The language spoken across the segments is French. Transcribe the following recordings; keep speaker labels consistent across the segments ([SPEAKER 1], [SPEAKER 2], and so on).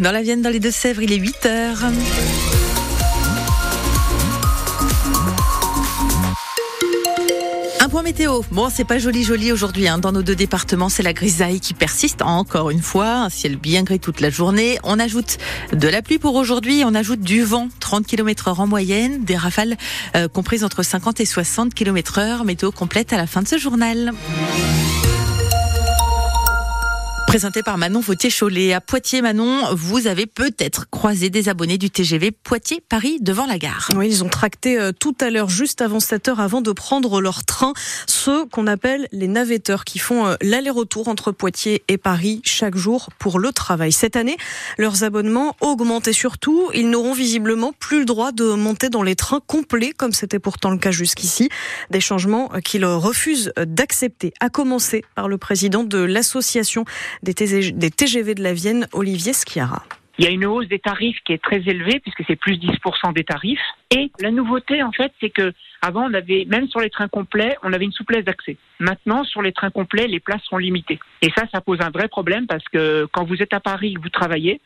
[SPEAKER 1] Dans la Vienne, dans les Deux-Sèvres, il est 8 heures. Un point météo. Bon, c'est pas joli joli aujourd'hui. Hein. Dans nos deux départements, c'est la grisaille qui persiste encore une fois. Un ciel bien gris toute la journée. On ajoute de la pluie pour aujourd'hui. On ajoute du vent, 30 km heure en moyenne. Des rafales euh, comprises entre 50 et 60 km heure. Météo complète à la fin de ce journal. Présenté par Manon Vautier-Cholet. À Poitiers, Manon, vous avez peut-être croisé des abonnés du TGV Poitiers-Paris devant la gare.
[SPEAKER 2] Oui, ils ont tracté euh, tout à l'heure, juste avant 7 heures, avant de prendre leur train, ceux qu'on appelle les navetteurs qui font euh, l'aller-retour entre Poitiers et Paris chaque jour pour le travail. Cette année, leurs abonnements augmentent et surtout, ils n'auront visiblement plus le droit de monter dans les trains complets, comme c'était pourtant le cas jusqu'ici. Des changements euh, qu'ils refusent d'accepter, à commencer par le président de l'association des TGV de la Vienne, Olivier Schiara.
[SPEAKER 3] Il y a une hausse des tarifs qui est très élevée puisque c'est plus 10% des tarifs. Et la nouveauté, en fait, c'est que avant, on avait, même sur les trains complets, on avait une souplesse d'accès. Maintenant, sur les trains complets, les places sont limitées. Et ça, ça pose un vrai problème parce que quand vous êtes à Paris, vous travaillez,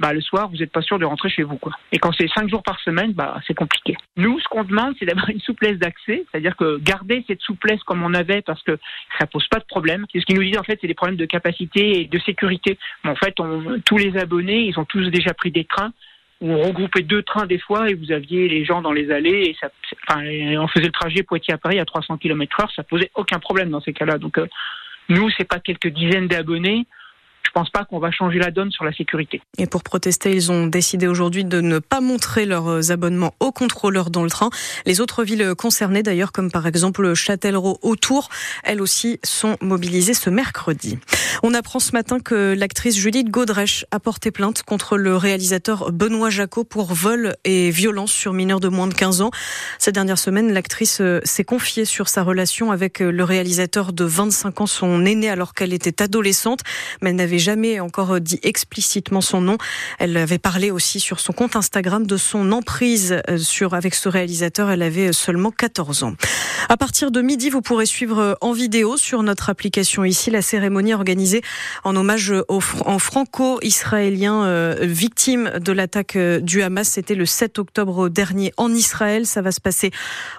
[SPEAKER 3] bah, le soir, vous n'êtes pas sûr de rentrer chez vous. Quoi. Et quand c'est cinq jours par semaine, bah, c'est compliqué. Nous, ce qu'on demande, c'est d'avoir une souplesse d'accès, c'est-à-dire que garder cette souplesse comme on avait, parce que ça pose pas de problème. Ce qu'ils nous disent, en fait, c'est des problèmes de capacité et de sécurité. Mais en fait, on, tous les abonnés, ils ont tous déjà pris des trains on regroupait deux trains des fois et vous aviez les gens dans les allées et ça, enfin, on faisait le trajet Poitiers à Paris à 300 km/h, ça posait aucun problème dans ces cas-là. Donc, euh, nous, c'est pas quelques dizaines d'abonnés je pense pas qu'on va changer la donne sur la sécurité.
[SPEAKER 2] Et pour protester, ils ont décidé aujourd'hui de ne pas montrer leurs abonnements aux contrôleurs dans le train. Les autres villes concernées, d'ailleurs, comme par exemple Châtellerault autour, elles aussi sont mobilisées ce mercredi. On apprend ce matin que l'actrice Judith Godrèche a porté plainte contre le réalisateur Benoît Jacot pour vol et violence sur mineurs de moins de 15 ans. Cette dernière semaine, l'actrice euh, s'est confiée sur sa relation avec euh, le réalisateur de 25 ans, son aîné, alors qu'elle était adolescente, mais elle n'avait jamais encore dit explicitement son nom. Elle avait parlé aussi sur son compte Instagram de son emprise euh, sur avec ce réalisateur. Elle avait seulement 14 ans. À partir de midi, vous pourrez suivre euh, en vidéo sur notre application ici la cérémonie organisée en hommage aux, en franco-israéliens euh, victimes de l'attaque du Hamas. C'était le 7 octobre dernier en Israël. Ça va se passer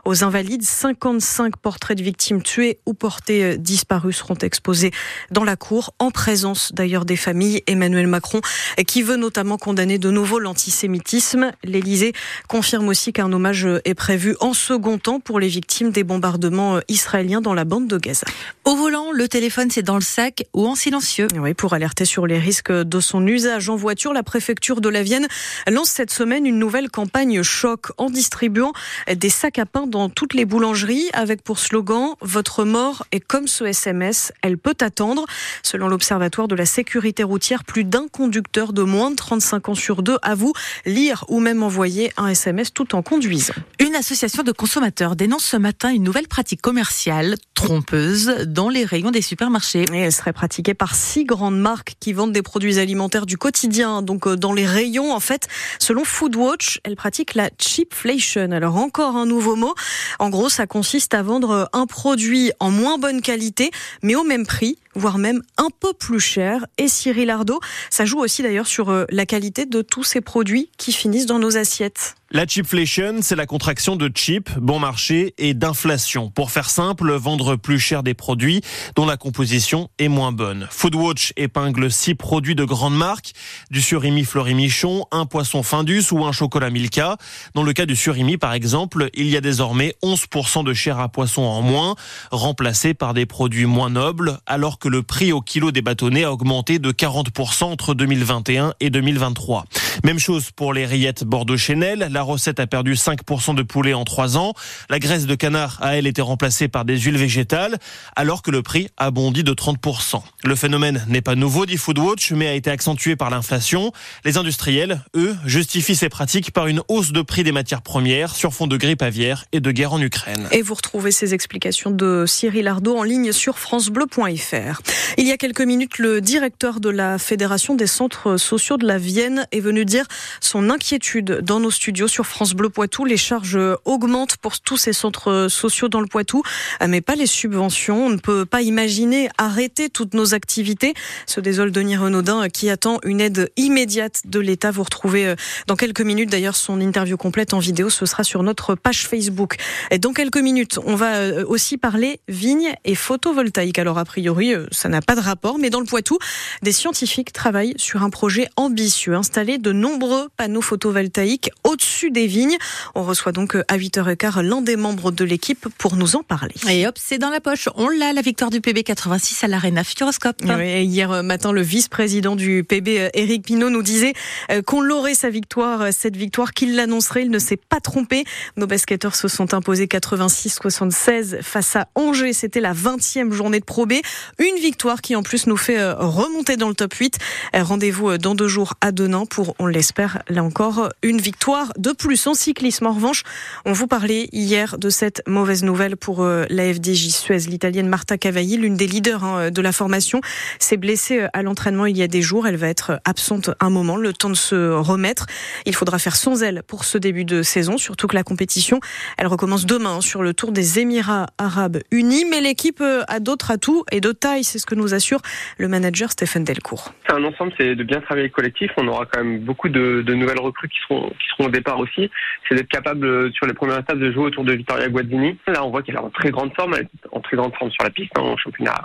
[SPEAKER 2] aux Invalides. 55 portraits de victimes tuées ou portées disparues seront exposés dans la cour en présence d'ailleurs des familles. Emmanuel Macron, qui veut notamment condamner de nouveau l'antisémitisme. L'Élysée confirme aussi qu'un hommage est prévu en second temps pour les victimes des bombardements israéliens dans la bande de Gaza.
[SPEAKER 1] Au volant, le téléphone c'est dans le sac ou en silencieux.
[SPEAKER 2] Oui, pour alerter sur les risques de son usage en voiture, la préfecture de la Vienne lance cette semaine une nouvelle campagne choc en distribuant des sacs à pain dans toutes les boulangeries avec pour slogan Votre mort est comme ce SMS, elle peut attendre. Selon l'Observatoire de la sécurité routière, plus d'un conducteur de moins de 35 ans sur deux avoue lire ou même envoyer un SMS tout en conduisant.
[SPEAKER 1] Une association de consommateurs dénonce ce matin une nouvelle pratique commerciale trompeuse dans les rayons des supermarchés.
[SPEAKER 2] Et elle serait pratiquée par six grandes marques qui vendent des produits alimentaires du quotidien. Donc euh, dans les rayons, en fait, selon Foodwatch, elle pratique la cheapflation. Alors encore un nouveau mot. En gros, ça consiste à vendre un produit en moins bonne qualité, mais au même prix voire même un peu plus cher. Et Cyril Ardo, ça joue aussi d'ailleurs sur euh, la qualité de tous ces produits qui finissent dans nos assiettes.
[SPEAKER 4] La cheapflation, c'est la contraction de cheap, bon marché, et d'inflation. Pour faire simple, vendre plus cher des produits dont la composition est moins bonne. Foodwatch épingle six produits de grande marque, du surimi Fleury-Michon, un poisson Findus ou un chocolat Milka. Dans le cas du surimi, par exemple, il y a désormais 11% de chair à poisson en moins, remplacé par des produits moins nobles, alors que le prix au kilo des bâtonnets a augmenté de 40% entre 2021 et 2023. Même chose pour les rillettes Bordeaux-Chanel la recette a perdu 5% de poulet en 3 ans. La graisse de canard a, elle, été remplacée par des huiles végétales, alors que le prix a bondi de 30%. Le phénomène n'est pas nouveau, dit Foodwatch, mais a été accentué par l'inflation. Les industriels, eux, justifient ces pratiques par une hausse de prix des matières premières sur fond de grippe aviaire et de guerre en Ukraine.
[SPEAKER 2] Et vous retrouvez ces explications de Cyril Ardo en ligne sur francebleu.fr. Il y a quelques minutes, le directeur de la Fédération des centres sociaux de la Vienne est venu dire son inquiétude dans nos studios sur France Bleu Poitou. Les charges augmentent pour tous ces centres sociaux dans le Poitou, mais pas les subventions. On ne peut pas imaginer arrêter toutes nos activités. Se désole Denis Renaudin qui attend une aide immédiate de l'État. Vous retrouvez dans quelques minutes d'ailleurs son interview complète en vidéo. Ce sera sur notre page Facebook. Dans quelques minutes, on va aussi parler vignes et photovoltaïque. Alors a priori, ça n'a pas de rapport, mais dans le Poitou, des scientifiques travaillent sur un projet ambitieux, installer de nombreux panneaux photovoltaïques au-dessus des vignes. On reçoit donc à 8h15 l'un des membres de l'équipe pour nous en parler.
[SPEAKER 1] Et hop, c'est dans la poche. On l'a, la victoire du PB 86 à l'Arena Futuroscope.
[SPEAKER 2] hier matin, le vice-président du PB, Éric Pinault, nous disait euh, qu'on l'aurait sa victoire, cette victoire, qu'il l'annoncerait. Il ne s'est pas trompé. Nos basketteurs se sont imposés 86-76 face à Angers. C'était la 20e journée de Pro B. Une victoire qui en plus nous fait euh, remonter dans le top 8. Euh, rendez-vous euh, dans deux jours à Denain pour, on l'espère, là encore, une victoire de plus en cyclisme. En revanche, on vous parlait hier de cette mauvaise nouvelle pour la FDJ Suez. L'italienne Marta Cavalli, l'une des leaders hein, de la formation, s'est blessée à l'entraînement il y a des jours. Elle va être absente un moment, le temps de se remettre. Il faudra faire sans elle pour ce début de saison, surtout que la compétition, elle recommence demain sur le Tour des Émirats Arabes Unis. Mais l'équipe a d'autres atouts et de taille, c'est ce que nous assure le manager Stéphane Delcourt.
[SPEAKER 5] C'est un ensemble, c'est de bien travailler collectif. On aura quand même beaucoup de, nouvelles recrues qui seront au départ aussi. C'est d'être capable euh, sur les premières étapes de jouer autour de Vittoria Guazzini. Là, on voit qu'elle est en très grande forme, en très grande forme sur la piste, hein, en championnat,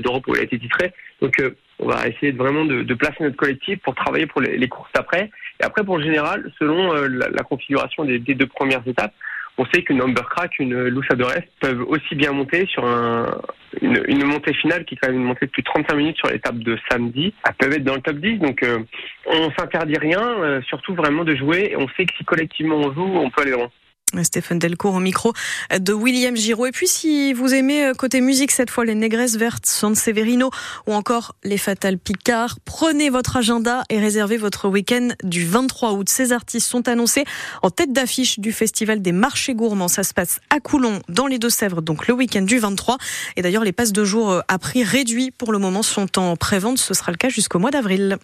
[SPEAKER 5] d'Europe où elle a été titrée. Donc, euh, on va essayer vraiment de, placer notre collectif pour travailler pour les, courses d'après. Et après, pour le général, selon euh, la, configuration des deux premières étapes, on sait qu'une Crack, une Loussa de Rest peuvent aussi bien monter sur un, une, montée finale qui est quand même une montée de plus de 35 minutes sur l'étape de samedi. Elles peuvent être dans le top 10, donc euh, on s'interdit rien, euh, surtout vraiment de jouer. On sait que si collectivement on joue, on peut aller loin.
[SPEAKER 2] Stéphane Delcourt au micro de William Giraud. Et puis, si vous aimez euh, côté musique, cette fois les Négresses Vertes, San Severino ou encore les Fatales Picard, prenez votre agenda et réservez votre week-end du 23 août. Ces artistes sont annoncés en tête d'affiche du Festival des marchés gourmands. Ça se passe à Coulon, dans les Deux-Sèvres, donc le week-end du 23. Et d'ailleurs, les passes de jour euh, à prix réduit pour le moment sont en pré-vente. Ce sera le cas jusqu'au mois d'avril.